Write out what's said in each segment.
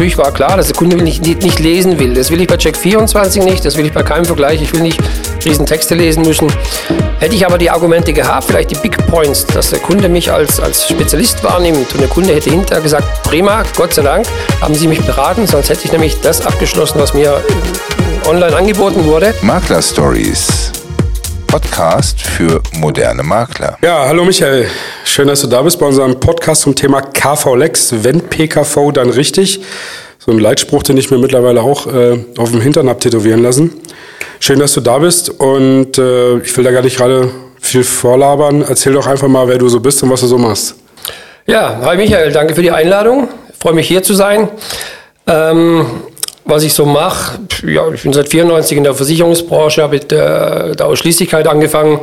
natürlich war klar, dass der Kunde nicht, nicht, nicht lesen will. Das will ich bei Check 24 nicht, das will ich bei keinem Vergleich. Ich will nicht riesen Texte lesen müssen. Hätte ich aber die Argumente gehabt, vielleicht die Big Points, dass der Kunde mich als, als Spezialist wahrnimmt und der Kunde hätte hinterher gesagt, prima, Gott sei Dank, haben Sie mich beraten, sonst hätte ich nämlich das abgeschlossen, was mir online angeboten wurde. Makler Stories. Podcast für moderne Makler. Ja, hallo Michael. Schön, dass du da bist bei unserem Podcast zum Thema KV Lex. Wenn PKV, dann richtig. So ein Leitspruch, den ich mir mittlerweile auch äh, auf dem Hintern habe tätowieren lassen. Schön, dass du da bist und äh, ich will da gar nicht gerade viel vorlabern. Erzähl doch einfach mal, wer du so bist und was du so machst. Ja, hi Michael, danke für die Einladung. Ich freue mich hier zu sein. Ähm, was ich so mache, ja, ich bin seit 94 in der Versicherungsbranche, habe mit der, Ausschließlichkeit angefangen,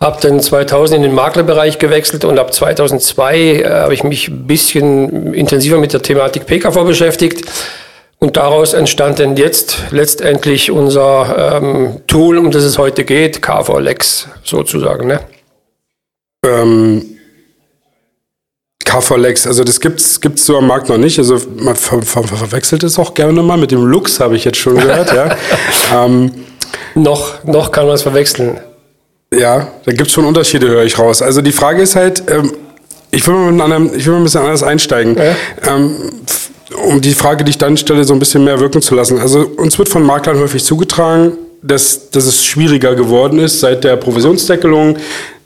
habe dann 2000 in den Maklerbereich gewechselt und ab 2002 äh, habe ich mich ein bisschen intensiver mit der Thematik PKV beschäftigt. Und daraus entstand dann jetzt letztendlich unser ähm, Tool, um das es heute geht, KV Lex sozusagen. Ne? Ähm, KV-Lex, also das gibt's gibt's so am Markt noch nicht. Also man ver ver verwechselt es auch gerne mal mit dem Lux, habe ich jetzt schon gehört. ja. Ähm, noch, noch kann man es verwechseln. Ja, da gibt's schon Unterschiede, höre ich raus. Also die Frage ist halt, ähm, ich, will mal mit einem, ich will mal ein bisschen anders einsteigen. Ja. Ähm, um die Frage, die ich dann stelle, so ein bisschen mehr wirken zu lassen. Also uns wird von Maklern häufig zugetragen, dass, dass es schwieriger geworden ist seit der Provisionsdeckelung,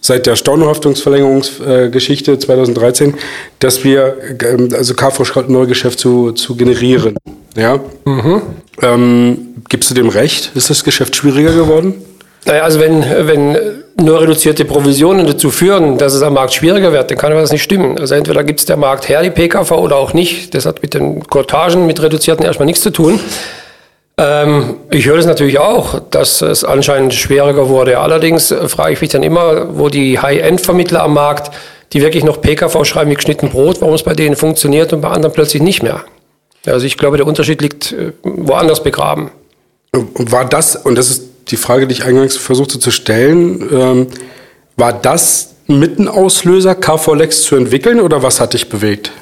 seit der Stornohaftungsverlängerungsgeschichte äh, 2013, dass wir ähm, also KV Neugeschäft zu, zu generieren. Ja? Mhm. Ähm, gibst du dem recht? Ist das Geschäft schwieriger geworden? Naja, also wenn, wenn nur reduzierte Provisionen dazu führen, dass es am Markt schwieriger wird, dann kann das nicht stimmen. Also entweder gibt es der Markt her, die PKV, oder auch nicht. Das hat mit den Kortagen, mit reduzierten erstmal nichts zu tun. Ähm, ich höre das natürlich auch, dass es anscheinend schwieriger wurde. Allerdings äh, frage ich mich dann immer, wo die High-End-Vermittler am Markt, die wirklich noch PKV schreiben wie geschnitten Brot, warum es bei denen funktioniert und bei anderen plötzlich nicht mehr. Also ich glaube, der Unterschied liegt äh, woanders begraben. War das, und das ist die Frage, die ich eingangs versuchte zu stellen, ähm, war das mit ein Auslöser, KV-Lex zu entwickeln oder was hat dich bewegt?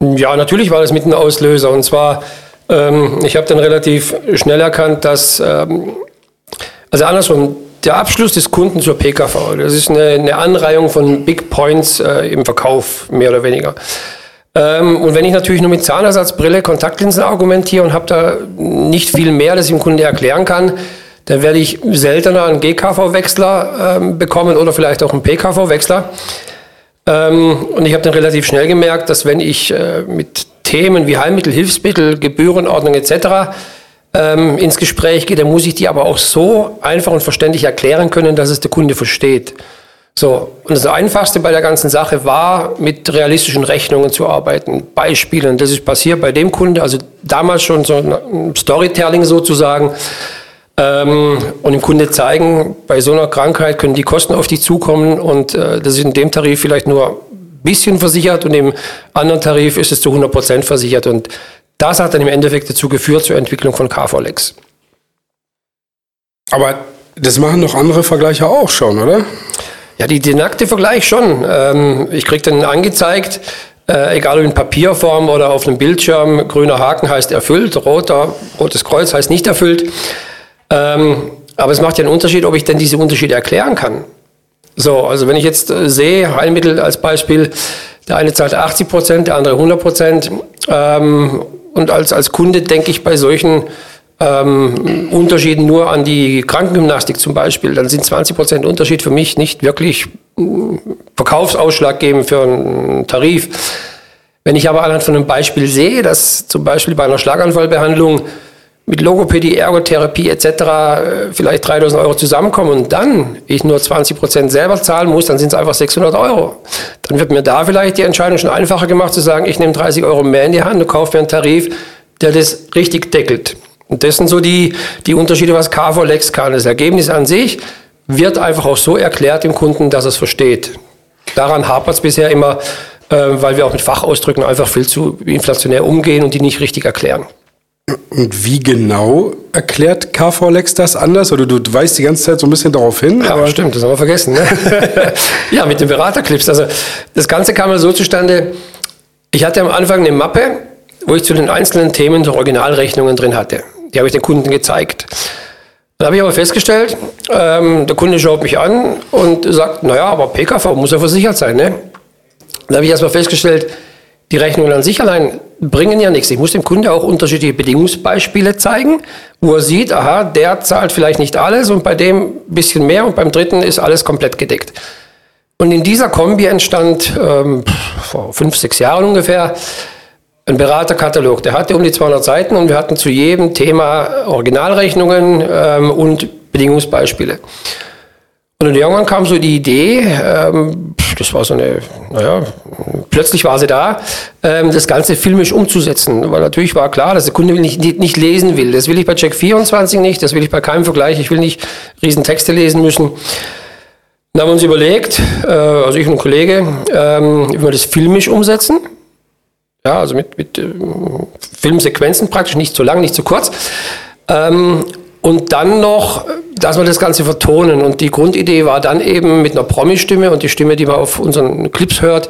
Ja, natürlich war das mit ein Auslöser. Und zwar ähm, ich habe dann relativ schnell erkannt, dass, ähm, also andersrum, der Abschluss des Kunden zur PKV, das ist eine, eine Anreihung von Big Points äh, im Verkauf, mehr oder weniger. Ähm, und wenn ich natürlich nur mit Zahnersatzbrille, Kontaktlinsen argumentiere und habe da nicht viel mehr, das ich dem Kunde erklären kann, dann werde ich seltener einen GKV-Wechsler ähm, bekommen oder vielleicht auch einen PKV-Wechsler. Ähm, und ich habe dann relativ schnell gemerkt, dass wenn ich äh, mit Themen wie Heilmittel, Hilfsmittel, Gebührenordnung etc. Ähm, ins Gespräch gehe, dann muss ich die aber auch so einfach und verständlich erklären können, dass es der Kunde versteht. So, und das Einfachste bei der ganzen Sache war, mit realistischen Rechnungen zu arbeiten, Beispielen. Das ist passiert bei dem Kunde, also damals schon so ein Storytelling sozusagen. Ähm, und dem Kunde zeigen, bei so einer Krankheit können die Kosten auf dich zukommen und äh, das ist in dem Tarif vielleicht nur bisschen versichert und im anderen Tarif ist es zu 100 Prozent versichert. Und das hat dann im Endeffekt dazu geführt zur Entwicklung von KVLEX. Aber das machen doch andere Vergleiche auch schon, oder? Ja, die, die nackte Vergleich schon. Ähm, ich kriege dann angezeigt, äh, egal ob in Papierform oder auf einem Bildschirm, grüner Haken heißt erfüllt, roter, rotes Kreuz heißt nicht erfüllt. Ähm, aber es macht ja einen Unterschied, ob ich denn diese Unterschiede erklären kann. So, also wenn ich jetzt äh, sehe, Heilmittel als Beispiel, der eine zahlt 80 Prozent, der andere 100 Prozent. Ähm, und als, als Kunde denke ich bei solchen ähm, Unterschieden nur an die Krankengymnastik zum Beispiel. Dann sind 20 Prozent Unterschied für mich nicht wirklich äh, verkaufsausschlaggebend für einen Tarif. Wenn ich aber anhand von einem Beispiel sehe, dass zum Beispiel bei einer Schlaganfallbehandlung mit Logopädie, Ergotherapie etc. Äh, vielleicht 3000 Euro zusammenkommen und dann ich nur 20 Prozent selber zahlen muss, dann sind es einfach 600 Euro. Dann wird mir da vielleicht die Entscheidung schon einfacher gemacht zu sagen, ich nehme 30 Euro mehr in die Hand und kaufe mir einen Tarif, der das richtig deckelt. Und das sind so die, die Unterschiede, was KV Lex kann. Das Ergebnis an sich wird einfach auch so erklärt dem Kunden, dass es versteht. Daran hapert es bisher immer, äh, weil wir auch mit Fachausdrücken einfach viel zu inflationär umgehen und die nicht richtig erklären. Und wie genau erklärt KV-Lex das anders? Oder du, weißt die ganze Zeit so ein bisschen darauf hin? Ja, stimmt, das haben wir vergessen. Ne? ja, mit den Beraterclips. Also das Ganze kam ja so zustande, ich hatte am Anfang eine Mappe, wo ich zu den einzelnen Themen so Originalrechnungen drin hatte. Die habe ich den Kunden gezeigt. Dann habe ich aber festgestellt, ähm, der Kunde schaut mich an und sagt, naja, aber PKV muss ja versichert sein. Ne? Dann habe ich erstmal festgestellt, die Rechnungen an sich allein bringen ja nichts. Ich muss dem Kunde auch unterschiedliche Bedingungsbeispiele zeigen, wo er sieht, aha, der zahlt vielleicht nicht alles und bei dem ein bisschen mehr und beim dritten ist alles komplett gedeckt. Und in dieser Kombi entstand ähm, vor fünf, sechs Jahren ungefähr ein Beraterkatalog. Der hatte um die 200 Seiten und wir hatten zu jedem Thema Originalrechnungen ähm, und Bedingungsbeispiele. Und irgendwann kam so die Idee, ähm, das war so eine, naja, plötzlich war sie da, ähm, das Ganze filmisch umzusetzen. Weil natürlich war klar, dass der Kunde nicht, nicht, lesen will. Das will ich bei Check 24 nicht, das will ich bei keinem Vergleich. Ich will nicht riesen Texte lesen müssen. Dann haben wir uns überlegt, äh, also ich und ein Kollege, ähm, wie wir das filmisch umsetzen. Ja, also mit, mit äh, Filmsequenzen praktisch, nicht zu lang, nicht zu kurz. Ähm, und dann noch, dass wir das Ganze vertonen. Und die Grundidee war dann eben mit einer Promi-Stimme und die Stimme, die man auf unseren Clips hört,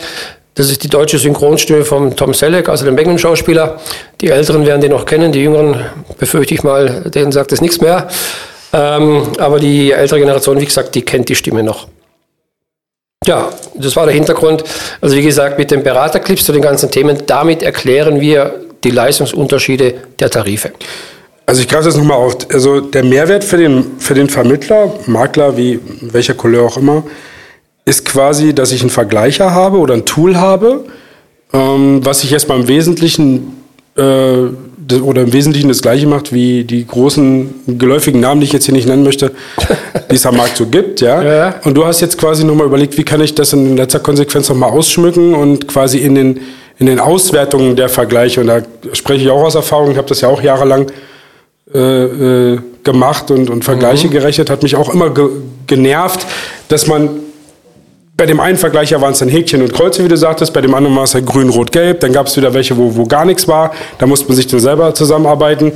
das ist die deutsche Synchronstimme von Tom Selleck, also dem Magnum-Schauspieler. Die Älteren werden den noch kennen, die Jüngeren befürchte ich mal, denen sagt es nichts mehr. Ähm, aber die ältere Generation, wie gesagt, die kennt die Stimme noch. Ja, das war der Hintergrund. Also wie gesagt, mit den Beraterclips zu den ganzen Themen, damit erklären wir die Leistungsunterschiede der Tarife. Also ich greife das nochmal auf. Also der Mehrwert für den, für den Vermittler, Makler, wie welcher Couleur auch immer, ist quasi, dass ich einen Vergleicher habe oder ein Tool habe, ähm, was ich erstmal im Wesentlichen äh, oder im Wesentlichen das gleiche macht wie die großen geläufigen Namen, die ich jetzt hier nicht nennen möchte, die es am Markt so gibt, ja? ja. Und du hast jetzt quasi nochmal überlegt, wie kann ich das in letzter Konsequenz nochmal ausschmücken und quasi in den, in den Auswertungen der Vergleiche, und da spreche ich auch aus Erfahrung, ich habe das ja auch jahrelang äh, äh, gemacht und, und Vergleiche mhm. gerechnet, hat mich auch immer ge genervt, dass man bei dem einen Vergleicher waren es dann Häkchen und Kreuze, wie du sagtest, bei dem anderen war es halt grün, rot, gelb. Dann gab es wieder welche, wo, wo gar nichts war. Da musste man sich dann selber zusammenarbeiten.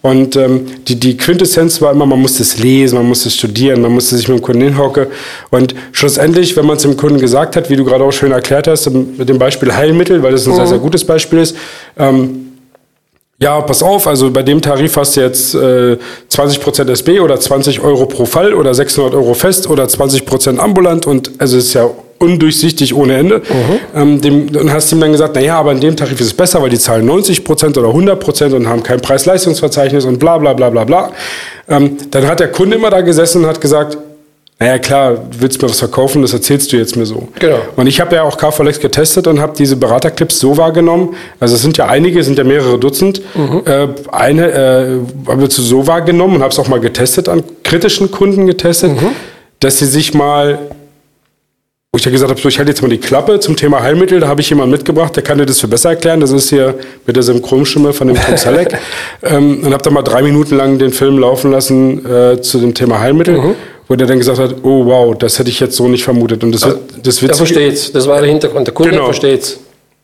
Und ähm, die, die Quintessenz war immer, man musste es lesen, man musste es studieren, man musste sich mit dem Kunden hinhocken. Und schlussendlich, wenn man es dem Kunden gesagt hat, wie du gerade auch schön erklärt hast, mit dem Beispiel Heilmittel, weil das ein mhm. sehr, sehr gutes Beispiel ist, ähm, ja, pass auf, also bei dem Tarif hast du jetzt äh, 20% SB oder 20 Euro pro Fall oder 600 Euro fest oder 20% ambulant und also ist ja undurchsichtig ohne Ende. Mhm. Ähm, dem, und hast ihm dann gesagt, naja, aber in dem Tarif ist es besser, weil die zahlen 90% oder 100% und haben kein Preis-Leistungsverzeichnis und bla bla bla bla bla. Ähm, dann hat der Kunde immer da gesessen und hat gesagt, naja, klar, du willst mir was verkaufen, das erzählst du jetzt mir so. Genau. Und ich habe ja auch KVLX getestet und habe diese Beraterclips so wahrgenommen. Also es sind ja einige, es sind ja mehrere Dutzend. Mhm. Äh, eine äh, habe ich so wahrgenommen und habe es auch mal getestet an kritischen Kunden getestet, mhm. dass sie sich mal wo ich ja gesagt habe, so, ich halte jetzt mal die Klappe zum Thema Heilmittel. Da habe ich jemanden mitgebracht, der kann dir das für besser erklären. Das ist hier mit der Synchronstimme von dem Tom Selleck. ähm, und habe da mal drei Minuten lang den Film laufen lassen äh, zu dem Thema Heilmittel. Mhm wo der dann gesagt hat, oh wow, das hätte ich jetzt so nicht vermutet. Und das wird, das wird der versteht's. Das war der Hintergrund. Der Kunde genau. versteht's.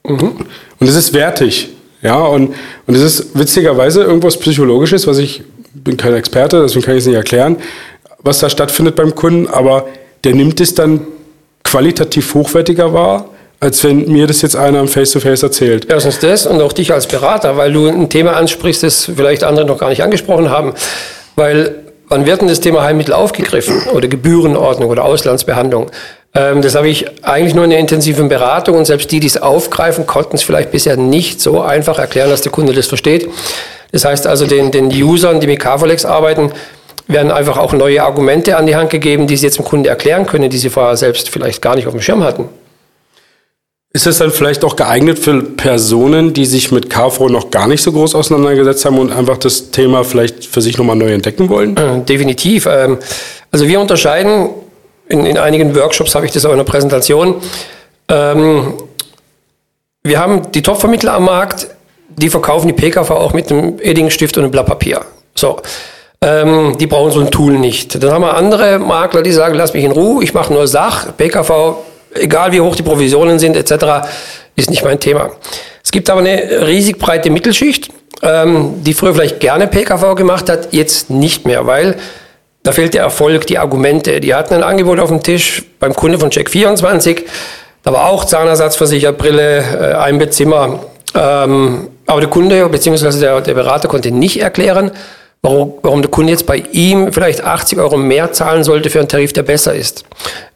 Mhm. Und es ist wertig. Ja, und, und es ist witzigerweise irgendwas Psychologisches, was ich bin kein Experte, deswegen kann ich es nicht erklären, was da stattfindet beim Kunden, aber der nimmt es dann qualitativ hochwertiger wahr, als wenn mir das jetzt einer am Face-to-Face -face erzählt. Erstens das und auch dich als Berater, weil du ein Thema ansprichst, das vielleicht andere noch gar nicht angesprochen haben. Weil Wann wird denn das Thema Heilmittel aufgegriffen oder Gebührenordnung oder Auslandsbehandlung? Ähm, das habe ich eigentlich nur in der intensiven Beratung und selbst die, die es aufgreifen, konnten es vielleicht bisher nicht so einfach erklären, dass der Kunde das versteht. Das heißt also, den, den Usern, die mit Carvolex arbeiten, werden einfach auch neue Argumente an die Hand gegeben, die sie jetzt dem Kunde erklären können, die sie vorher selbst vielleicht gar nicht auf dem Schirm hatten. Ist es dann vielleicht auch geeignet für Personen, die sich mit KV noch gar nicht so groß auseinandergesetzt haben und einfach das Thema vielleicht für sich nochmal neu entdecken wollen? Äh, definitiv. Ähm, also wir unterscheiden, in, in einigen Workshops habe ich das auch in der Präsentation, ähm, wir haben die Top-Vermittler am Markt, die verkaufen die PKV auch mit einem Eddingstift und einem Blatt Papier. So. Ähm, die brauchen so ein Tool nicht. Dann haben wir andere Makler, die sagen, lass mich in Ruhe, ich mache nur Sach, PKV egal wie hoch die Provisionen sind etc., ist nicht mein Thema. Es gibt aber eine riesig breite Mittelschicht, ähm, die früher vielleicht gerne PKV gemacht hat, jetzt nicht mehr, weil da fehlt der Erfolg, die Argumente. Die hatten ein Angebot auf dem Tisch beim Kunde von Check24, da war auch Zahnersatzversichert, Brille, äh, ein Bettzimmer. Ähm, aber der Kunde bzw. Der, der Berater konnte nicht erklären, warum, warum der Kunde jetzt bei ihm vielleicht 80 Euro mehr zahlen sollte für einen Tarif, der besser ist.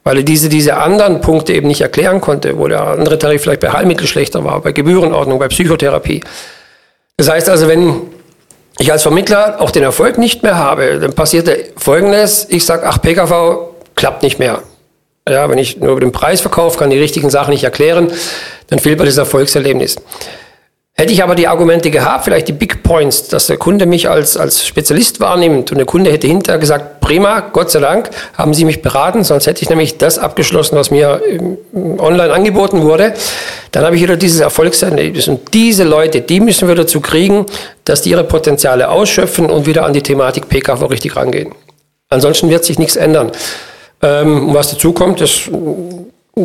Weil er diese, diese anderen Punkte eben nicht erklären konnte, wo der andere Tarif vielleicht bei Heilmittel schlechter war, bei Gebührenordnung, bei Psychotherapie. Das heißt also, wenn ich als Vermittler auch den Erfolg nicht mehr habe, dann passiert Folgendes. Ich sage, ach, PKV klappt nicht mehr. Ja, wenn ich nur über den Preis verkaufe, kann die richtigen Sachen nicht erklären, dann fehlt mir das Erfolgserlebnis. Hätte ich aber die Argumente gehabt, vielleicht die Big Points, dass der Kunde mich als, als Spezialist wahrnimmt und der Kunde hätte hinterher gesagt, prima, Gott sei Dank, haben Sie mich beraten, sonst hätte ich nämlich das abgeschlossen, was mir online angeboten wurde, dann habe ich wieder dieses Erfolgserlebnis. Und diese Leute, die müssen wir dazu kriegen, dass die ihre Potenziale ausschöpfen und wieder an die Thematik PKV richtig rangehen. Ansonsten wird sich nichts ändern. Ähm, was dazu kommt, das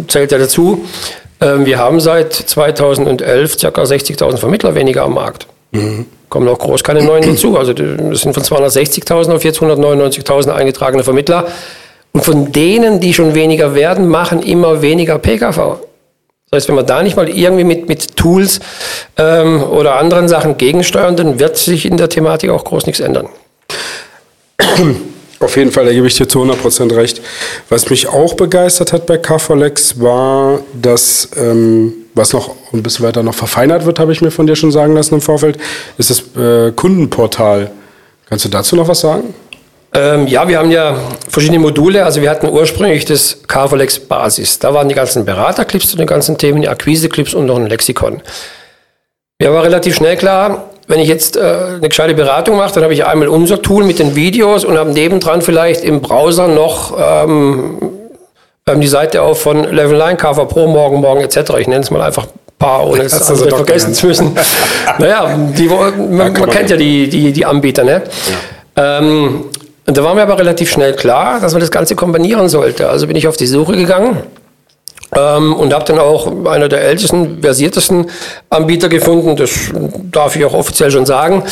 zählt ja dazu, ähm, wir haben seit 2011 ca. 60.000 Vermittler weniger am Markt. Mhm. Kommen noch groß keine neuen dazu. Also das sind von 260.000 auf jetzt 199.000 eingetragene Vermittler. Und von denen, die schon weniger werden, machen immer weniger PKV. Das heißt, wenn wir da nicht mal irgendwie mit, mit Tools ähm, oder anderen Sachen gegensteuern, dann wird sich in der Thematik auch groß nichts ändern. Auf jeden Fall, da gebe ich dir zu 100% recht. Was mich auch begeistert hat bei KVLex war, dass, ähm, was noch ein bisschen weiter noch verfeinert wird, habe ich mir von dir schon sagen lassen im Vorfeld, ist das äh, Kundenportal. Kannst du dazu noch was sagen? Ähm, ja, wir haben ja verschiedene Module. Also wir hatten ursprünglich das KVLex Basis. Da waren die ganzen Beraterclips zu den ganzen Themen, die Akquise-Clips und noch ein Lexikon. Mir war relativ schnell klar, wenn ich jetzt äh, eine gescheite Beratung mache, dann habe ich einmal unser Tool mit den Videos und habe nebendran vielleicht im Browser noch ähm, ähm die Seite auf von Level 9, KV Pro, Morgen, Morgen etc. Ich nenne es mal einfach paar, ohne es andere vergessen zu müssen. naja, die, man, man, man kennt ja die, die, die Anbieter. Ne? Ja. Ähm, und da war mir aber relativ schnell klar, dass man das Ganze kombinieren sollte. Also bin ich auf die Suche gegangen ähm, und habe dann auch einer der ältesten, versiertesten Anbieter gefunden, das darf ich auch offiziell schon sagen,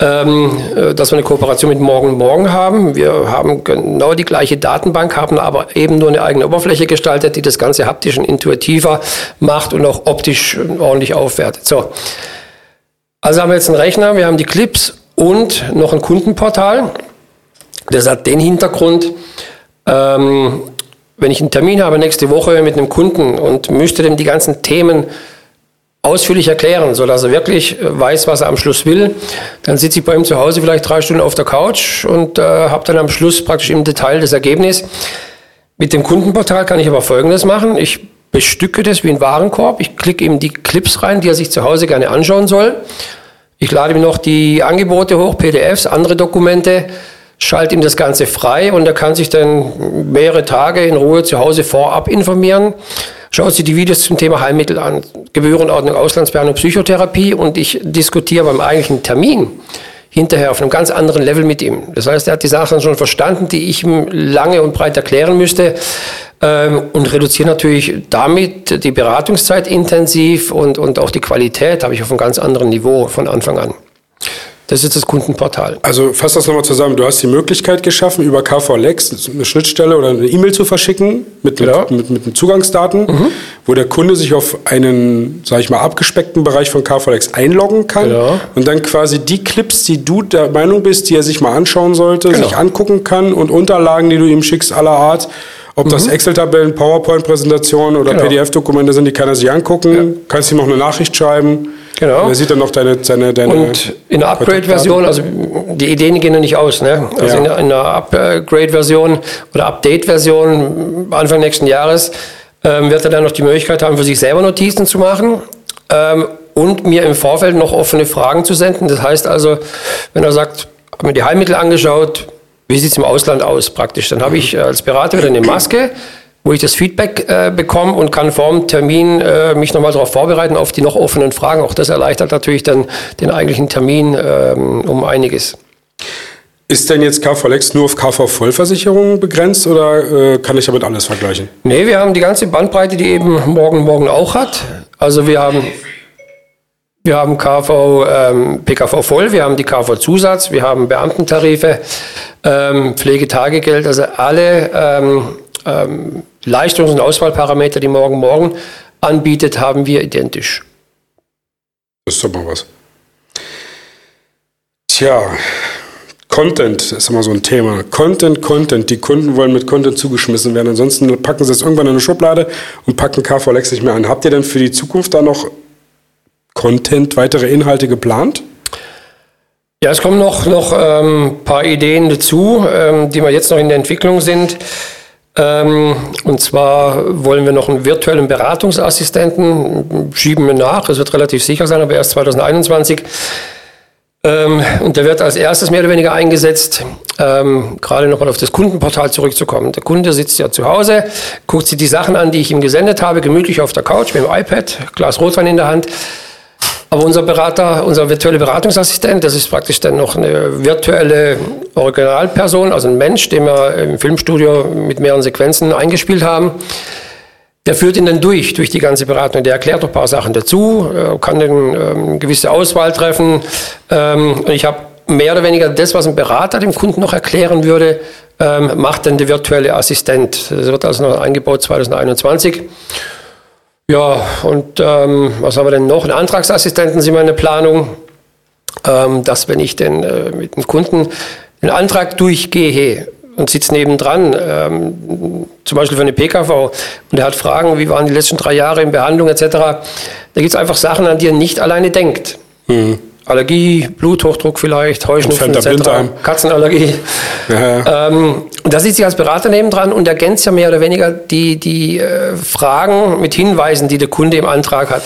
ähm, äh, dass wir eine Kooperation mit Morgen Morgen haben. Wir haben genau die gleiche Datenbank, haben aber eben nur eine eigene Oberfläche gestaltet, die das Ganze haptisch und intuitiver macht und auch optisch ordentlich aufwertet. So. Also haben wir jetzt einen Rechner, wir haben die Clips und noch ein Kundenportal. Das hat den Hintergrund, ähm, wenn ich einen Termin habe nächste Woche mit einem Kunden und müsste dem die ganzen Themen ausführlich erklären, sodass er wirklich äh, weiß, was er am Schluss will, dann sitze ich bei ihm zu Hause vielleicht drei Stunden auf der Couch und äh, habe dann am Schluss praktisch im Detail das Ergebnis. Mit dem Kundenportal kann ich aber Folgendes machen. Ich bestücke das wie ein Warenkorb. Ich klicke ihm die Clips rein, die er sich zu Hause gerne anschauen soll. Ich lade ihm noch die Angebote hoch, PDFs, andere Dokumente schalte ihm das Ganze frei und er kann sich dann mehrere Tage in Ruhe zu Hause vorab informieren. Schaut sich die Videos zum Thema Heilmittel an, Gebührenordnung, Auslandsbehandlung, Psychotherapie und ich diskutiere beim eigentlichen Termin hinterher auf einem ganz anderen Level mit ihm. Das heißt, er hat die Sachen schon verstanden, die ich ihm lange und breit erklären müsste ähm, und reduziere natürlich damit die Beratungszeit intensiv und, und auch die Qualität habe ich auf einem ganz anderen Niveau von Anfang an. Das ist das Kundenportal. Also fass das nochmal zusammen. Du hast die Möglichkeit geschaffen, über KVLex eine Schnittstelle oder eine E-Mail zu verschicken mit, genau. mit, mit, mit, Zugangsdaten, mhm. wo der Kunde sich auf einen, sage ich mal, abgespeckten Bereich von KVLex einloggen kann genau. und dann quasi die Clips, die du der Meinung bist, die er sich mal anschauen sollte, genau. sich angucken kann und Unterlagen, die du ihm schickst, aller Art, ob mhm. das Excel-Tabellen, PowerPoint-Präsentationen oder genau. PDF-Dokumente sind, die kann er sich angucken. Ja. Kannst ihm noch eine Nachricht schreiben. Genau. Und er sieht dann noch deine, deine, deine Und in der Upgrade-Version, also die Ideen gehen ja nicht aus. Ne? Also ja. in, der, Upgrade-Version oder Update-Version Anfang nächsten Jahres ähm, wird er dann noch die Möglichkeit haben, für sich selber Notizen zu machen. Ähm, und mir im Vorfeld noch offene Fragen zu senden. Das heißt also, wenn er sagt, habe mir die Heilmittel angeschaut, wie sieht es im Ausland aus praktisch? Dann habe ich äh, als Berater wieder eine Maske, wo ich das Feedback äh, bekomme und kann vor dem Termin äh, mich nochmal darauf vorbereiten, auf die noch offenen Fragen. Auch das erleichtert natürlich dann den eigentlichen Termin ähm, um einiges. Ist denn jetzt KVLex nur auf KV-Vollversicherungen begrenzt oder äh, kann ich damit alles vergleichen? Nee, wir haben die ganze Bandbreite, die eben morgen morgen auch hat. Also wir haben wir haben KV, ähm, PKV voll, wir haben die KV Zusatz, wir haben Beamtentarife, ähm, Pflegetagegeld, also alle ähm, ähm, Leistungs- und Auswahlparameter, die Morgen Morgen anbietet, haben wir identisch. Das ist doch mal was. Tja, Content ist immer so ein Thema. Content, Content. Die Kunden wollen mit Content zugeschmissen werden. Ansonsten packen sie es irgendwann in eine Schublade und packen KVLX nicht mehr an. Habt ihr denn für die Zukunft da noch Content, weitere Inhalte geplant? Ja, es kommen noch, noch ein ähm, paar Ideen dazu, ähm, die wir jetzt noch in der Entwicklung sind. Ähm, und zwar wollen wir noch einen virtuellen Beratungsassistenten, schieben wir nach, es wird relativ sicher sein, aber erst 2021. Ähm, und der wird als erstes mehr oder weniger eingesetzt, ähm, gerade nochmal auf das Kundenportal zurückzukommen. Der Kunde sitzt ja zu Hause, guckt sich die Sachen an, die ich ihm gesendet habe, gemütlich auf der Couch mit dem iPad, Glas Rotwein in der Hand. Aber unser Berater, unser virtuelle Beratungsassistent, das ist praktisch dann noch eine virtuelle Originalperson, also ein Mensch, den wir im Filmstudio mit mehreren Sequenzen eingespielt haben. Der führt ihn dann durch, durch die ganze Beratung. Der erklärt noch ein paar Sachen dazu, kann dann ähm, eine gewisse Auswahl treffen. Ähm, ich habe mehr oder weniger das, was ein Berater dem Kunden noch erklären würde, ähm, macht dann der virtuelle Assistent. Das wird also noch eingebaut 2021. Ja, und ähm, was haben wir denn noch? Ein Antragsassistenten sind der Planung, ähm, dass wenn ich denn äh, mit dem Kunden den Antrag durchgehe, und sitzt nebendran, ähm, zum Beispiel für eine PKV, und er hat Fragen, wie waren die letzten drei Jahre in Behandlung etc. Da gibt es einfach Sachen, an die er nicht alleine denkt. Mhm. Allergie, Bluthochdruck vielleicht, Heuschnupfen etc., Katzenallergie. Ja. Ähm, da sitzt sich als Berater nebendran und ergänzt ja mehr oder weniger die, die äh, Fragen mit Hinweisen, die der Kunde im Antrag hat.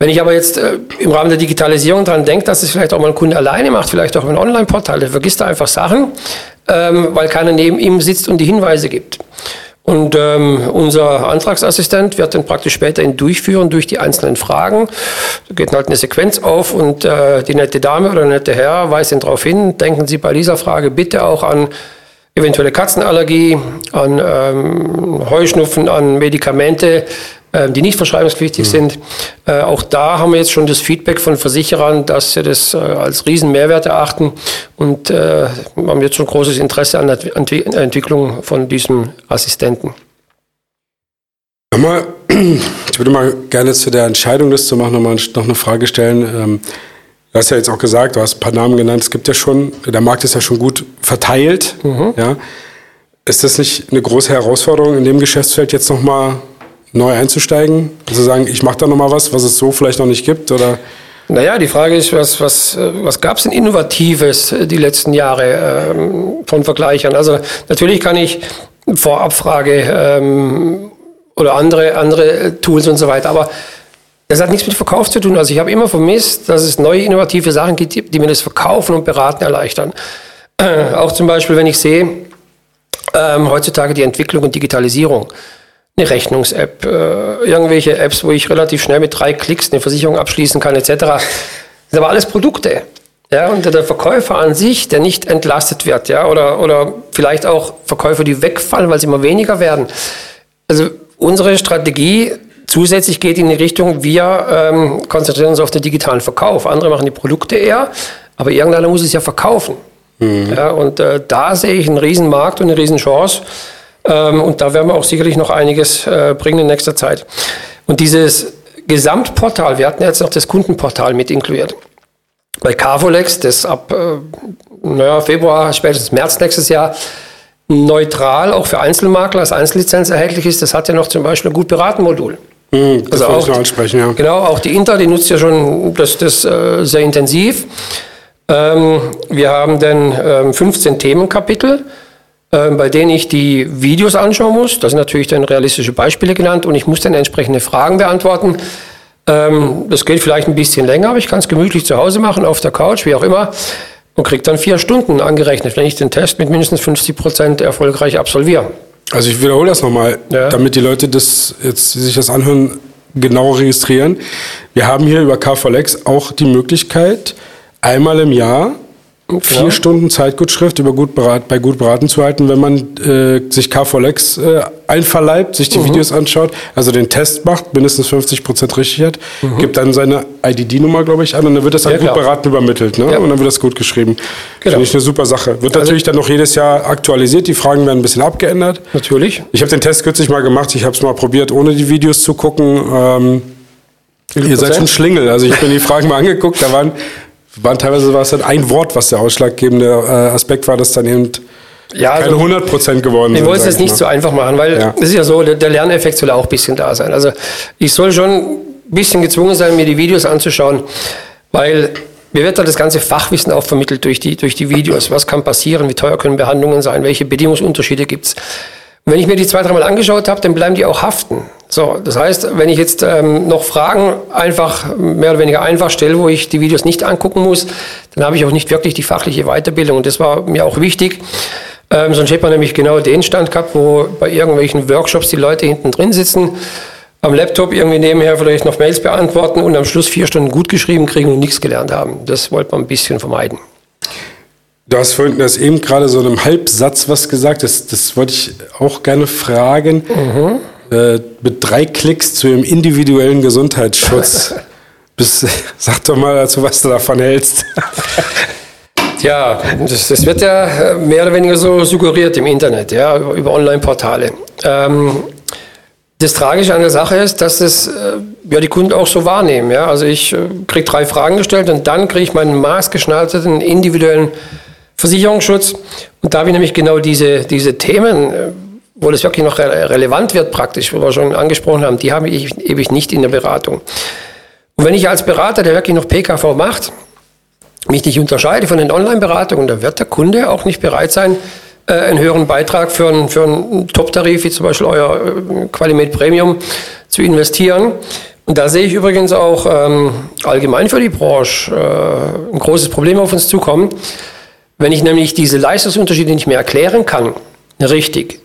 Wenn ich aber jetzt äh, im Rahmen der Digitalisierung daran denke, dass es vielleicht auch mal ein Kunde alleine macht, vielleicht auch ein Online-Portal, der vergisst da einfach Sachen, ähm, weil keiner neben ihm sitzt und die Hinweise gibt. Und ähm, unser Antragsassistent wird dann praktisch später ihn durchführen durch die einzelnen Fragen. Da geht halt eine Sequenz auf und äh, die nette Dame oder der nette Herr weist ihn darauf hin, denken Sie bei dieser Frage bitte auch an eventuelle Katzenallergie, an ähm, Heuschnupfen, an Medikamente, die nicht verschreibungspflichtig mhm. sind. Äh, auch da haben wir jetzt schon das Feedback von Versicherern, dass sie das äh, als Riesen-Mehrwert erachten und äh, haben jetzt schon großes Interesse an der Entwicklung von diesem Assistenten. Ich würde mal gerne zu der Entscheidung, das zu machen, noch eine Frage stellen. Ähm, du hast ja jetzt auch gesagt, du hast ein paar Namen genannt. Es gibt ja schon, der Markt ist ja schon gut verteilt. Mhm. Ja. Ist das nicht eine große Herausforderung, in dem Geschäftsfeld jetzt nochmal neu einzusteigen? Also sagen, ich mache da nochmal was, was es so vielleicht noch nicht gibt? Oder? Naja, die Frage ist, was, was, was gab es denn Innovatives die letzten Jahre ähm, von Vergleichern? Also natürlich kann ich Vorabfrage ähm, oder andere, andere Tools und so weiter, aber das hat nichts mit Verkauf zu tun. Also ich habe immer vermisst, dass es neue innovative Sachen gibt, die mir das Verkaufen und Beraten erleichtern. Äh, auch zum Beispiel, wenn ich sehe, ähm, heutzutage die Entwicklung und Digitalisierung eine Rechnungs-App, äh, irgendwelche Apps, wo ich relativ schnell mit drei Klicks eine Versicherung abschließen kann, etc. Das sind aber alles Produkte. Ja, und der Verkäufer an sich, der nicht entlastet wird, ja, oder, oder vielleicht auch Verkäufer, die wegfallen, weil sie immer weniger werden. Also unsere Strategie zusätzlich geht in die Richtung, wir ähm, konzentrieren uns auf den digitalen Verkauf. Andere machen die Produkte eher, aber irgendeiner muss es ja verkaufen. Mhm. Ja, und äh, da sehe ich einen riesen Markt und eine riesen Chance. Ähm, und da werden wir auch sicherlich noch einiges äh, bringen in nächster Zeit. Und dieses Gesamtportal, wir hatten jetzt noch das Kundenportal mit inkludiert. Bei Carvolex, das ab äh, naja, Februar, spätestens März nächstes Jahr neutral auch für Einzelmakler als Einzellizenz erhältlich ist, das hat ja noch zum Beispiel ein gut beraten Modul. Mhm, das also auch, ansprechen, ja. Genau, auch die Inter, die nutzt ja schon das, das äh, sehr intensiv. Ähm, wir haben dann ähm, 15 Themenkapitel. Ähm, bei denen ich die Videos anschauen muss. Da sind natürlich dann realistische Beispiele genannt und ich muss dann entsprechende Fragen beantworten. Ähm, das geht vielleicht ein bisschen länger, aber ich kann es gemütlich zu Hause machen, auf der Couch, wie auch immer, und kriege dann vier Stunden angerechnet, wenn ich den Test mit mindestens 50 Prozent erfolgreich absolviere. Also ich wiederhole das nochmal, ja. damit die Leute das jetzt sich das anhören, genau registrieren. Wir haben hier über KVLX auch die Möglichkeit, einmal im Jahr vier ja. Stunden Zeitgutschrift über gut berat, bei gut beraten zu halten, wenn man äh, sich KVLX äh, einverleibt, sich die mhm. Videos anschaut, also den Test macht, mindestens 50 Prozent richtig hat, mhm. gibt dann seine IDD-Nummer, glaube ich, an und dann wird das ja, gut klar. beraten übermittelt ne? Ja. und dann wird das gut geschrieben. Genau. Finde ich eine super Sache. Wird also, natürlich dann noch jedes Jahr aktualisiert, die Fragen werden ein bisschen abgeändert. Natürlich. Ich habe den Test kürzlich mal gemacht, ich habe es mal probiert, ohne die Videos zu gucken. Ähm, Ihr seid schon Schlingel. Also ich bin die Fragen mal angeguckt, da waren waren teilweise war es dann ein Wort, was der ausschlaggebende äh, Aspekt war, das dann eben ja, keine also, 100 Prozent geworden sind. Wir wollen es jetzt nicht so einfach machen, weil ja. es ist ja so, der, der Lerneffekt soll auch ein bisschen da sein. Also ich soll schon ein bisschen gezwungen sein, mir die Videos anzuschauen, weil mir wird da das ganze Fachwissen auch vermittelt durch die, durch die Videos. Was kann passieren? Wie teuer können Behandlungen sein? Welche Bedingungsunterschiede gibt es? Und wenn ich mir die zwei, dreimal angeschaut habe, dann bleiben die auch haften. So, das heißt, wenn ich jetzt ähm, noch Fragen einfach mehr oder weniger einfach stelle, wo ich die Videos nicht angucken muss, dann habe ich auch nicht wirklich die fachliche Weiterbildung. Und das war mir auch wichtig. Ähm, sonst hätte man nämlich genau den Stand gehabt, wo bei irgendwelchen Workshops die Leute hinten drin sitzen, am Laptop irgendwie nebenher vielleicht noch Mails beantworten und am Schluss vier Stunden gut geschrieben kriegen und nichts gelernt haben. Das wollte man ein bisschen vermeiden. Du hast vorhin das eben gerade so in einem Halbsatz was gesagt, das, das wollte ich auch gerne fragen. Mhm. Äh, mit drei Klicks zu Ihrem individuellen Gesundheitsschutz. Bis, sag doch mal dazu, was du davon hältst. Ja, das, das, wird ja mehr oder weniger so suggeriert im Internet, ja, über Online-Portale. Ähm, das Tragische an der Sache ist, dass es äh, ja die Kunden auch so wahrnehmen. Ja? Also ich äh, kriege drei Fragen gestellt und dann kriege ich meinen maßgeschneiderten individuellen Versicherungsschutz. Und da habe ich nämlich genau diese, diese Themen, äh, wo das wirklich noch re relevant wird praktisch, wo wir schon angesprochen haben, die habe ich ewig nicht in der Beratung. Und wenn ich als Berater, der wirklich noch PKV macht, mich nicht unterscheide von den Online-Beratungen, da wird der Kunde auch nicht bereit sein, äh, einen höheren Beitrag für einen, für einen Top-Tarif, wie zum Beispiel euer äh, Qualimed Premium, zu investieren. Und da sehe ich übrigens auch ähm, allgemein für die Branche äh, ein großes Problem auf uns zukommen. Wenn ich nämlich diese Leistungsunterschiede nicht mehr erklären kann, richtig,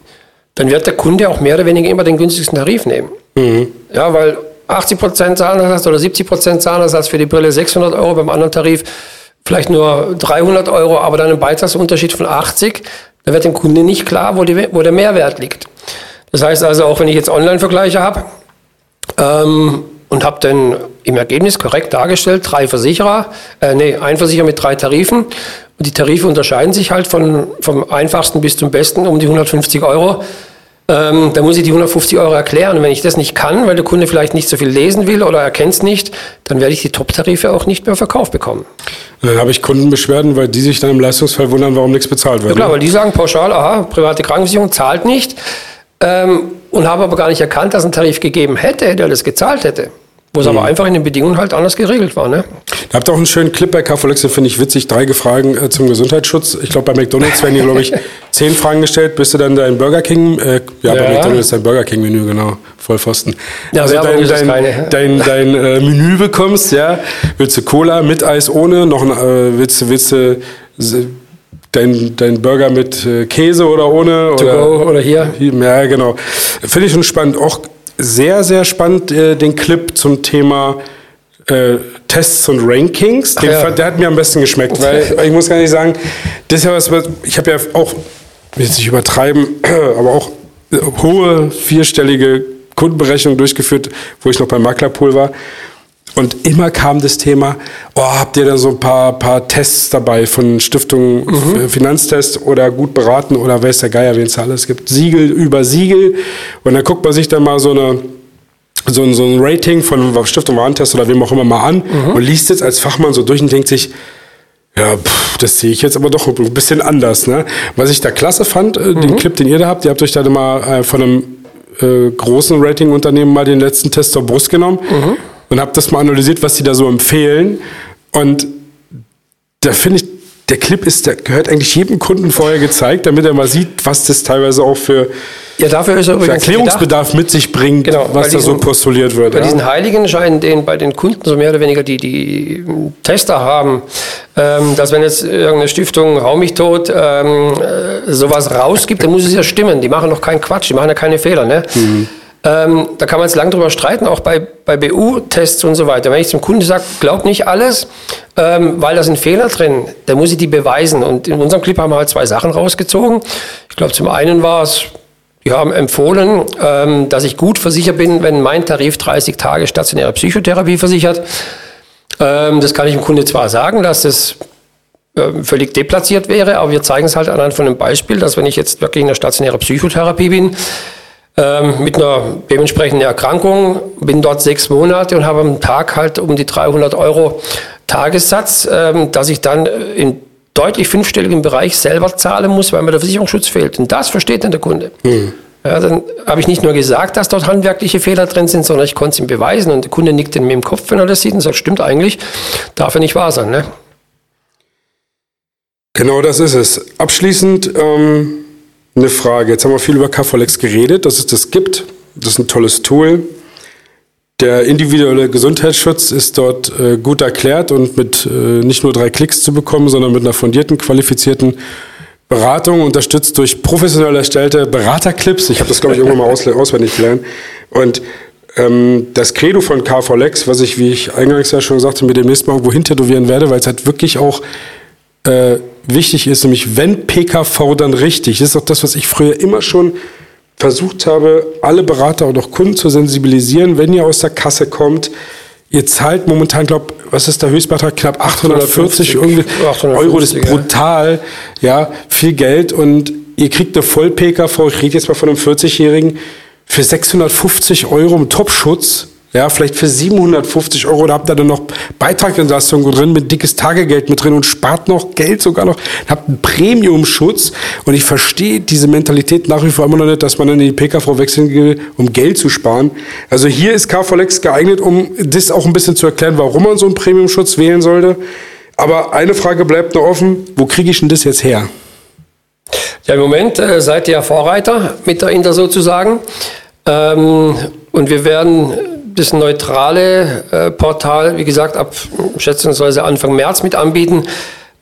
dann wird der Kunde auch mehr oder weniger immer den günstigsten Tarif nehmen. Mhm. Ja, weil 80% Zahnersatz oder 70% Zahnersatz für die Brille 600 Euro, beim anderen Tarif vielleicht nur 300 Euro, aber dann ein Beitragsunterschied von 80, da wird dem Kunde nicht klar, wo, die, wo der Mehrwert liegt. Das heißt also, auch wenn ich jetzt Online-Vergleiche habe, ähm, und habe dann im Ergebnis korrekt dargestellt, drei Versicherer, äh, nee, ein Versicherer mit drei Tarifen. Und die Tarife unterscheiden sich halt von, vom einfachsten bis zum besten um die 150 Euro. Ähm, da muss ich die 150 Euro erklären. Und wenn ich das nicht kann, weil der Kunde vielleicht nicht so viel lesen will oder erkennt es nicht, dann werde ich die Top-Tarife auch nicht mehr verkauft bekommen. Und dann habe ich Kundenbeschwerden, weil die sich dann im Leistungsfall wundern, warum nichts bezahlt wird. Ja klar, ne? weil die sagen pauschal, aha, private Krankenversicherung zahlt nicht. Ähm, und habe aber gar nicht erkannt, dass ein Tarif gegeben hätte, der das gezahlt hätte. Wo es mhm. aber einfach in den Bedingungen halt anders geregelt war. Ne? Ihr habt auch einen schönen Clip bei KVLX, finde ich witzig. Drei Fragen äh, zum Gesundheitsschutz. Ich glaube, bei McDonalds werden hier, glaube ich, zehn Fragen gestellt, bis du dann dein Burger King, äh, ja, ja, bei McDonalds dein Burger King-Menü, genau, Vollpfosten. Ja, also dein, dein, dein, dein, dein äh, Menü bekommst, ja. Willst du Cola mit Eis ohne? Noch ein, äh, willst du, willst du dein, dein Burger mit äh, Käse oder ohne? To oder, go oder hier? Ja, genau. Finde ich schon spannend. Auch sehr, sehr spannend äh, den Clip zum Thema äh, Tests und Rankings. Den, ja. Der hat mir am besten geschmeckt, weil ich muss gar nicht sagen, das ist ja was, ich habe ja auch, will jetzt nicht übertreiben, aber auch hohe vierstellige Kundenberechnungen durchgeführt, wo ich noch beim Maklerpool war. Und immer kam das Thema, oh, habt ihr da so ein paar, paar Tests dabei von Stiftung mhm. Finanztest oder gut beraten oder weiß der Geier, wen es alles gibt. Siegel über Siegel. Und dann guckt man sich dann mal so eine so ein, so ein Rating von Stiftung Warentest oder wem auch immer mal an mhm. und liest jetzt als Fachmann so durch und denkt sich, ja, pff, das sehe ich jetzt aber doch ein bisschen anders. Ne? Was ich da klasse fand, äh, mhm. den Clip, den ihr da habt, ihr habt euch da mal äh, von einem äh, großen Ratingunternehmen mal den letzten Test zur Brust genommen. Mhm und habe das mal analysiert, was sie da so empfehlen. Und da finde ich, der Clip ist, der gehört eigentlich jedem Kunden vorher gezeigt, damit er mal sieht, was das teilweise auch für, ja, dafür ist er für Erklärungsbedarf gedacht. mit sich bringt, genau, was da so postuliert wird. Bei ja? diesen Heiligen scheinen den bei den Kunden so mehr oder weniger die, die Tester haben, ähm, dass wenn jetzt irgendeine Stiftung Hau mich tot ähm, äh, sowas rausgibt, dann muss es ja stimmen. Die machen noch keinen Quatsch, die machen ja keine Fehler. Ne? Mhm. Ähm, da kann man jetzt lang drüber streiten, auch bei, bei BU-Tests und so weiter. Wenn ich zum Kunden sage, glaub nicht alles, ähm, weil da sind Fehler drin, dann muss ich die beweisen. Und in unserem Clip haben wir halt zwei Sachen rausgezogen. Ich glaube, zum einen war es, die haben empfohlen, ähm, dass ich gut versichert bin, wenn mein Tarif 30 Tage stationäre Psychotherapie versichert. Ähm, das kann ich dem Kunde zwar sagen, dass das äh, völlig deplatziert wäre, aber wir zeigen es halt anhand von einem Beispiel, dass wenn ich jetzt wirklich in der stationären Psychotherapie bin, ähm, mit einer dementsprechenden Erkrankung, bin dort sechs Monate und habe am Tag halt um die 300 Euro Tagessatz, ähm, dass ich dann in deutlich fünfstelligen Bereich selber zahlen muss, weil mir der Versicherungsschutz fehlt. Und das versteht dann der Kunde. Mhm. Ja, dann habe ich nicht nur gesagt, dass dort handwerkliche Fehler drin sind, sondern ich konnte es ihm beweisen. Und der Kunde nickt in mir im Kopf, wenn er das sieht und sagt, stimmt eigentlich, darf er nicht wahr sein. Ne? Genau das ist es. Abschließend ähm, eine Frage. Jetzt haben wir viel über KVLEX geredet, dass es das gibt. Das ist ein tolles Tool. Der individuelle Gesundheitsschutz ist dort äh, gut erklärt und mit äh, nicht nur drei Klicks zu bekommen, sondern mit einer fundierten, qualifizierten Beratung, unterstützt durch professionell erstellte Beraterclips. Ich habe das, glaube ich, irgendwann mal aus, auswendig gelernt. Und ähm, das Credo von KVLEX, was ich, wie ich eingangs ja schon sagte, mir demnächst mal irgendwo hintätowieren werde, weil es halt wirklich auch äh, wichtig ist, nämlich wenn PKV dann richtig. Das ist auch das, was ich früher immer schon versucht habe, alle Berater und auch Kunden zu sensibilisieren, wenn ihr aus der Kasse kommt, ihr zahlt momentan, glaube was ist der Höchstbeitrag? Knapp 840 irgendwie 850, Euro, das ist brutal, ja, viel Geld und ihr kriegt eine Voll-PKV, ich rede jetzt mal von einem 40-Jährigen, für 650 Euro im Topschutz ja, vielleicht für 750 Euro, da habt ihr dann noch Beitragsentlastung drin, mit dickes Tagegeld mit drin und spart noch Geld sogar noch, habt einen Premium-Schutz. Und ich verstehe diese Mentalität nach wie vor immer noch nicht, dass man dann in die PKV wechseln will, um Geld zu sparen. Also hier ist KVLEX geeignet, um das auch ein bisschen zu erklären, warum man so einen Premium-Schutz wählen sollte. Aber eine Frage bleibt noch offen, wo kriege ich denn das jetzt her? Ja, im Moment äh, seid ihr Vorreiter mit der Inter sozusagen. Ähm, und wir werden das neutrale äh, Portal, wie gesagt, ab schätzungsweise Anfang März mit anbieten.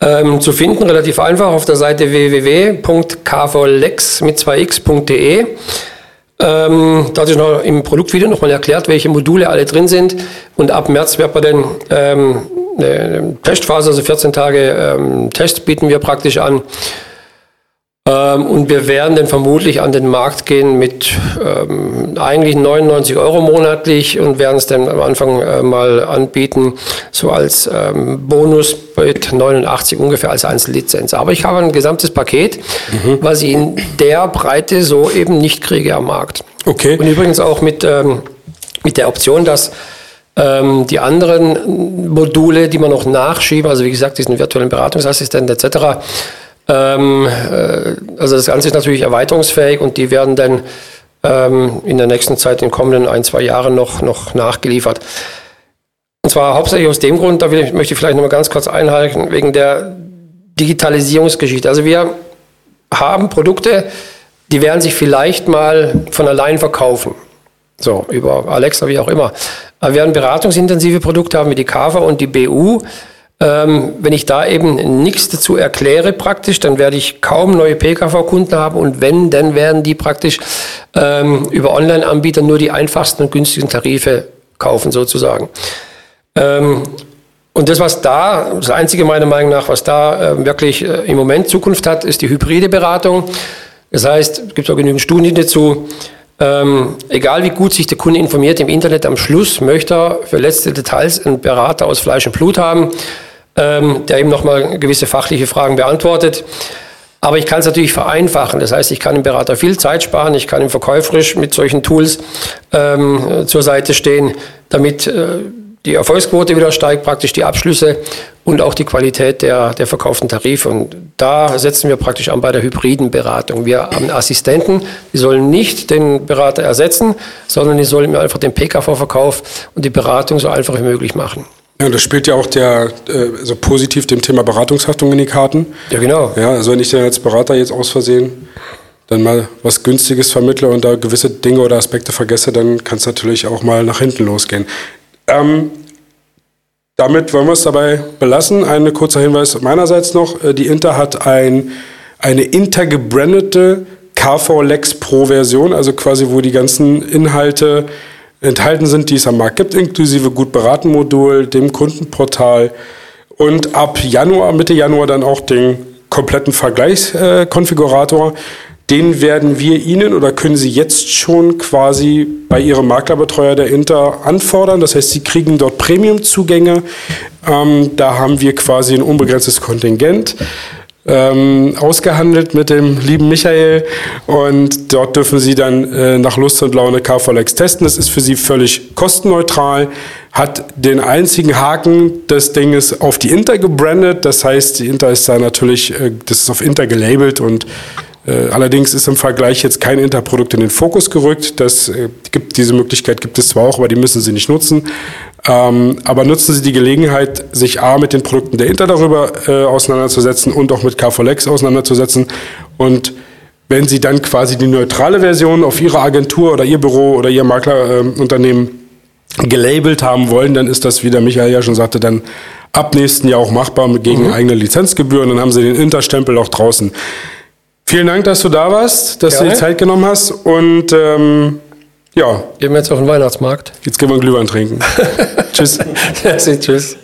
Ähm, zu finden, relativ einfach auf der Seite www.kvlex mit 2x.de. Ähm, da ist noch im Produktvideo nochmal erklärt, welche Module alle drin sind. Und ab März wird man dann ähm, eine Testphase, also 14 Tage ähm, Test bieten wir praktisch an. Ähm, und wir werden dann vermutlich an den Markt gehen mit ähm, eigentlich 99 Euro monatlich und werden es dann am Anfang äh, mal anbieten, so als ähm, Bonus mit 89 ungefähr als Einzellizenz. Aber ich habe ein gesamtes Paket, mhm. was ich in der Breite so eben nicht kriege am Markt. Okay. Und übrigens auch mit, ähm, mit der Option, dass ähm, die anderen Module, die man noch nachschieben, also wie gesagt, diesen virtuellen Beratungsassistenten etc., ähm, äh, also das Ganze ist natürlich erweiterungsfähig und die werden dann ähm, in der nächsten Zeit, in den kommenden ein, zwei Jahren noch, noch nachgeliefert. Und zwar hauptsächlich aus dem Grund, da ich, möchte ich vielleicht noch mal ganz kurz einhalten, wegen der Digitalisierungsgeschichte. Also wir haben Produkte, die werden sich vielleicht mal von allein verkaufen. So, über Alexa, wie auch immer. Aber wir werden beratungsintensive Produkte haben wie die KAFA und die BU. Ähm, wenn ich da eben nichts dazu erkläre praktisch, dann werde ich kaum neue PKV-Kunden haben und wenn, dann werden die praktisch ähm, über Online-Anbieter nur die einfachsten und günstigsten Tarife kaufen sozusagen. Ähm, und das, was da, das Einzige meiner Meinung nach, was da äh, wirklich äh, im Moment Zukunft hat, ist die hybride Beratung. Das heißt, es gibt auch genügend Studien dazu. Ähm, egal wie gut sich der Kunde informiert im Internet, am Schluss möchte er für letzte Details einen Berater aus Fleisch und Blut haben ähm, der eben nochmal gewisse fachliche Fragen beantwortet. Aber ich kann es natürlich vereinfachen. Das heißt, ich kann dem Berater viel Zeit sparen, ich kann ihm verkäuferisch mit solchen Tools ähm, zur Seite stehen, damit äh, die Erfolgsquote wieder steigt, praktisch die Abschlüsse und auch die Qualität der, der verkauften Tarife. Und da setzen wir praktisch an bei der hybriden Beratung. Wir haben Assistenten, die sollen nicht den Berater ersetzen, sondern die sollen mir einfach den PKV-Verkauf und die Beratung so einfach wie möglich machen. Ja, das spielt ja auch der, äh, also positiv dem Thema Beratungshaftung in die Karten. Ja, genau. Ja, also wenn ich dann als Berater jetzt aus Versehen dann mal was Günstiges vermittle und da gewisse Dinge oder Aspekte vergesse, dann kann es natürlich auch mal nach hinten losgehen. Ähm, damit wollen wir es dabei belassen. Ein kurzer Hinweis meinerseits noch. Äh, die Inter hat ein, eine intergebrandete KV Lex Pro Version, also quasi wo die ganzen Inhalte enthalten sind, die es am Markt gibt, inklusive gut beraten Modul, dem Kundenportal und ab Januar, Mitte Januar dann auch den kompletten Vergleichskonfigurator. Den werden wir Ihnen oder können Sie jetzt schon quasi bei Ihrem Maklerbetreuer der Inter anfordern. Das heißt, Sie kriegen dort Premium-Zugänge. Ähm, da haben wir quasi ein unbegrenztes Kontingent. Ähm, ausgehandelt mit dem lieben Michael und dort dürfen Sie dann äh, nach Lust und Laune KVLX testen. Das ist für Sie völlig kostenneutral, hat den einzigen Haken des Dinges auf die Inter gebrandet. Das heißt, die Inter ist da natürlich, äh, das ist auf Inter gelabelt und äh, allerdings ist im Vergleich jetzt kein Interprodukt in den Fokus gerückt. Das äh, gibt, diese Möglichkeit gibt es zwar auch, aber die müssen Sie nicht nutzen. Ähm, aber nutzen Sie die Gelegenheit, sich A mit den Produkten der Inter darüber äh, auseinanderzusetzen und auch mit KVLX auseinanderzusetzen. Und wenn Sie dann quasi die neutrale Version auf Ihre Agentur oder Ihr Büro oder Ihr Maklerunternehmen äh, gelabelt haben wollen, dann ist das, wie der Michael ja schon sagte, dann ab nächsten Jahr auch machbar gegen mhm. eigene Lizenzgebühren. Dann haben Sie den Interstempel auch draußen. Vielen Dank, dass du da warst, dass Gerne. du die Zeit genommen hast und ähm, ja. Gehen wir jetzt auf den Weihnachtsmarkt. Jetzt gehen wir einen Glühwein trinken. tschüss. Tschüss.